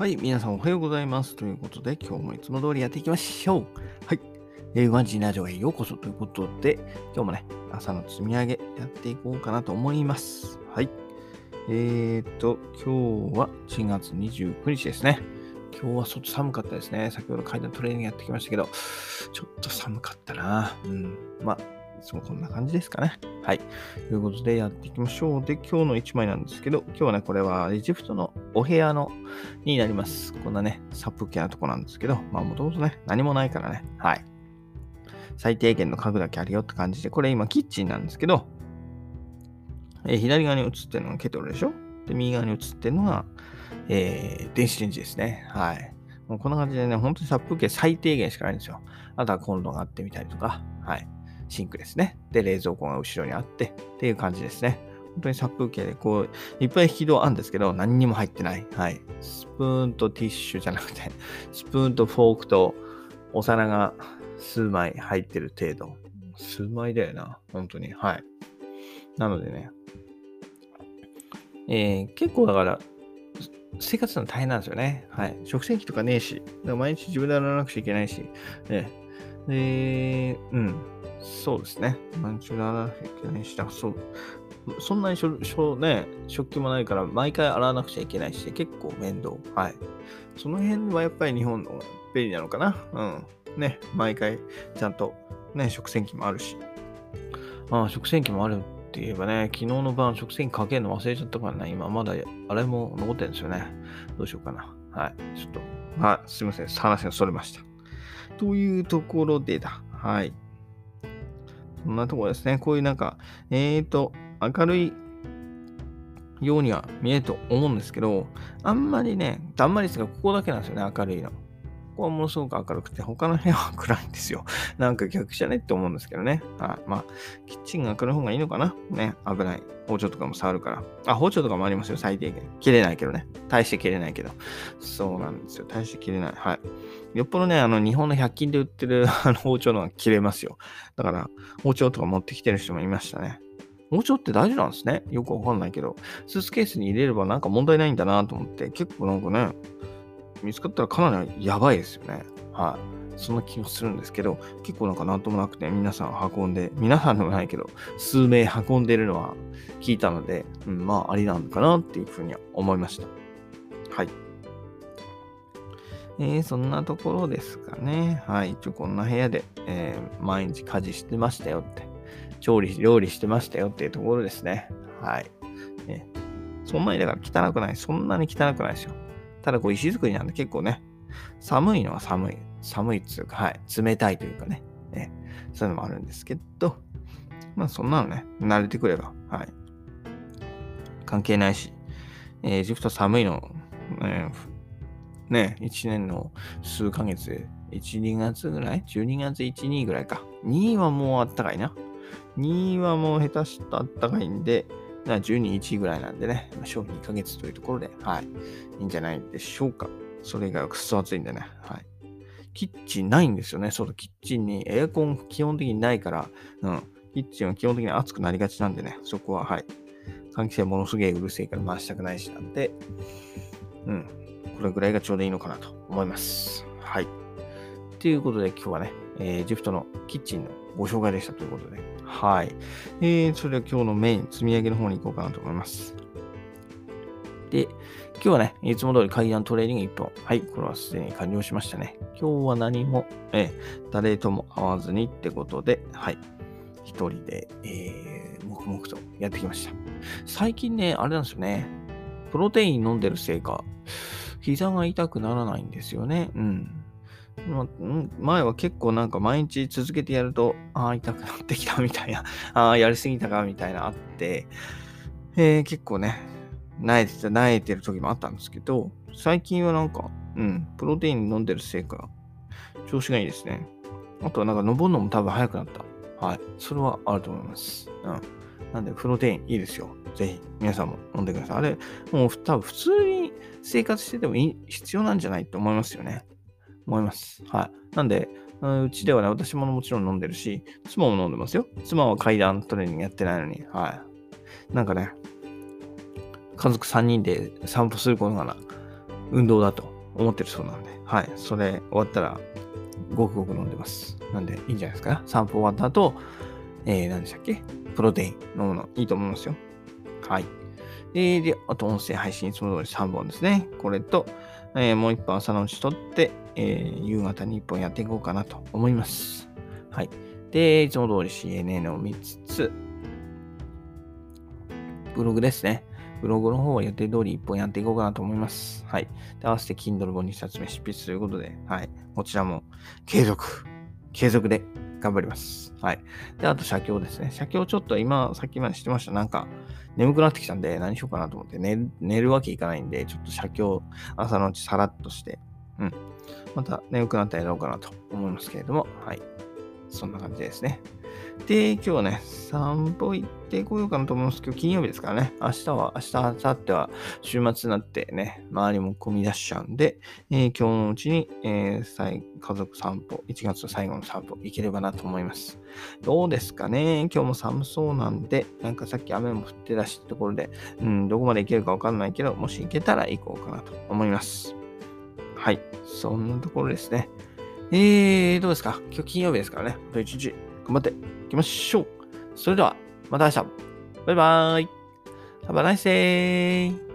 はい、皆さんおはようございます。ということで、今日もいつも通りやっていきましょう。はい。えー、ワンジーナジオへようこそということで、今日もね、朝の積み上げやっていこうかなと思います。はい。えーと、今日は4月29日ですね。今日は外寒かったですね。先ほど階段トレーニングやってきましたけど、ちょっと寒かったな。うん。まあ、いつもこんな感じですかね。はい。ということでやっていきましょう。で、今日の1枚なんですけど、今日はね、これはエジプトのお部屋のになります。こんなね、殺風景なとこなんですけど、まあもともとね、何もないからね。はい。最低限の家具だけあるよって感じで、これ今キッチンなんですけど、えー、左側に映ってるのがケトルでしょ？で、右側に映ってるのが、えー、電子レンジですね。はい。もうこんな感じでね、本当に殺風景最低限しかないんですよ。あとはコンロがあってみたりとか、はい。シンクですね。で、冷蔵庫が後ろにあって、っていう感じですね。本当に殺風景で、こう、いっぱい引き戸あるんですけど、何にも入ってない。はい。スプーンとティッシュじゃなくて、スプーンとフォークとお皿が数枚入ってる程度。数枚だよな。本当に。はい。なのでね。えー、結構だから、生活の大変なんですよね。はい。食洗機とかねえし、毎日自分で洗わなくちゃいけないし、ね。で、うん。そうですね。毎日洗わなきゃいけないし、だそう。そんなにしょしょ、ね、食器もないから、毎回洗わなくちゃいけないし、結構面倒。はい。その辺はやっぱり日本の便利なのかな。うん。ね、毎回ちゃんとね、食洗機もあるし。ああ、食洗機もあるって言えばね、昨日の晩食洗機かけるの忘れちゃったからね、今まだあれも残ってるんですよね。どうしようかな。はい。ちょっと、はい、すいません。話がそれました。というところでだ。はい。そんなところですね。こういうなんか、えーと、明るいようには見えると思うんですけど、あんまりね、だんまりですが、ここだけなんですよね、明るいの。こはものすごく明るくて、他の部屋は暗いんですよ。なんか逆じゃねって思うんですけどね。はい。まあ、キッチンが明るい方がいいのかな？ね。危ない。包丁とかも触るから。あ、包丁とかもありますよ、最低限。切れないけどね。大して切れないけど。そうなんですよ。大して切れない。はい。よっぽどね、あの、日本の100均で売ってる あの包丁のが切れますよ。だから、包丁とか持ってきてる人もいましたね。包丁って大事なんですね。よくわかんないけど、スーツケースに入れればなんか問題ないんだなと思って、結構なんかね、見つかったらかなりやばいですよね。はい。そんな気もするんですけど、結構なんかなんともなくて、皆さん運んで、皆さんでもないけど、数名運んでるのは聞いたので、うん、まあ、ありなのかなっていうふうには思いました。はい。えー、そんなところですかね。はい。一応こんな部屋で、えー、毎日家事してましたよって。調理、料理してましたよっていうところですね。はい。ね、そんなにだから汚くない。そんなに汚くないですよ。ただこう石造りなんで結構ね、寒いのは寒い。寒いっつうか、はい。冷たいというかね。ねそういうのもあるんですけど、まあそんなのね、慣れてくれば、はい。関係ないし、エジプト寒いの、えー、ね、1年の数ヶ月、1、2月ぐらい ?12 月1、2ぐらいか。2はもうあったかいな。2はもう下手したあったかいんで、12、1ぐらいなんでね、賞2ヶ月というところで、はい。いいんじゃないでしょうか。それがくっそ暑いんでね。はい。キッチンないんですよね。そうだ、キッチンにエアコン基本的にないから、うん。キッチンは基本的に暑くなりがちなんでね、そこは、はい。換気扇ものすげえうるせえから回したくないしなんで、うん。これぐらいがちょうどいいのかなと思います。はい。ということで今日はね、えー、ジフトのキッチンのご紹介でしたということで、はい。えー、それでは今日のメイン、積み上げの方に行こうかなと思います。で、今日はね、いつも通り階段トレーニング1本。はい、これはすでに完了しましたね。今日は何も、えー、誰とも会わずにってことで、はい。一人で、えー、黙々とやってきました。最近ね、あれなんですよね。プロテイン飲んでるせいか、膝が痛くならないんですよね。うん。ま前は結構なんか毎日続けてやると、ああ、痛くなってきたみたいな、ああ、やりすぎたかみたいなあって、えー、結構ね、慣れてた、慣れてる時もあったんですけど、最近はなんか、うん、プロテイン飲んでるせいか、調子がいいですね。あとはなんか登るのも多分早くなった。はい。それはあると思います。うん。なんで、プロテインいいですよ。ぜひ、皆さんも飲んでください。あれ、もう多分普通に生活しててもいい必要なんじゃないと思いますよね。思います。はい。なんで、うちではね、私ももちろん飲んでるし、妻も飲んでますよ。妻は階段トレーニングやってないのに、はい。なんかね、家族3人で散歩することがな、運動だと思ってるそうなんで、はい。それ終わったら、ごくごく飲んでます。なんで、いいんじゃないですか。散歩終わった後、えー、何でしたっけ？プロテイン飲むのいいと思いますよ。はい。えー、で、あと音声配信いつも通り3本ですね。これと、えー、もう一本朝のうち取って、えー、夕方に一本やっていこうかなと思います。はい。で、いつも通り CNN を見つつ、ブログですね。ブログの方は予定通り1本やっていこうかなと思います。はい。で、合わせて Kindle 本2冊目執筆ということで、はい。こちらも継続、継続で頑張ります。はい。で、あと、写経ですね。写経ちょっと今、さっきまでしてました。なんか、眠くなってきたんで、何しようかなと思って、寝寝るわけいかないんで、ちょっと写経、朝のうちさらっとして、うん。また眠くなったらやろうかなと思いますけれども、はい。そんな感じですね。で、今日はね、散歩行ってこようかなと思いますけど、金曜日ですからね、明日は、明日、明後日は週末になってね、周りも混み出しちゃうんで、えー、今日のうちに、えー、家族散歩、1月の最後の散歩行ければなと思います。どうですかね？今日も寒そうなんで、なんかさっき雨も降ってたしってところで、うん、どこまで行けるかわかんないけど、もし行けたら行こうかなと思います。はい、そんなところですね。えー、どうですか？今日金曜日ですからね。あと一日頑張っていきましょう。それでは、また明日。バイバーイ。Have a nice day.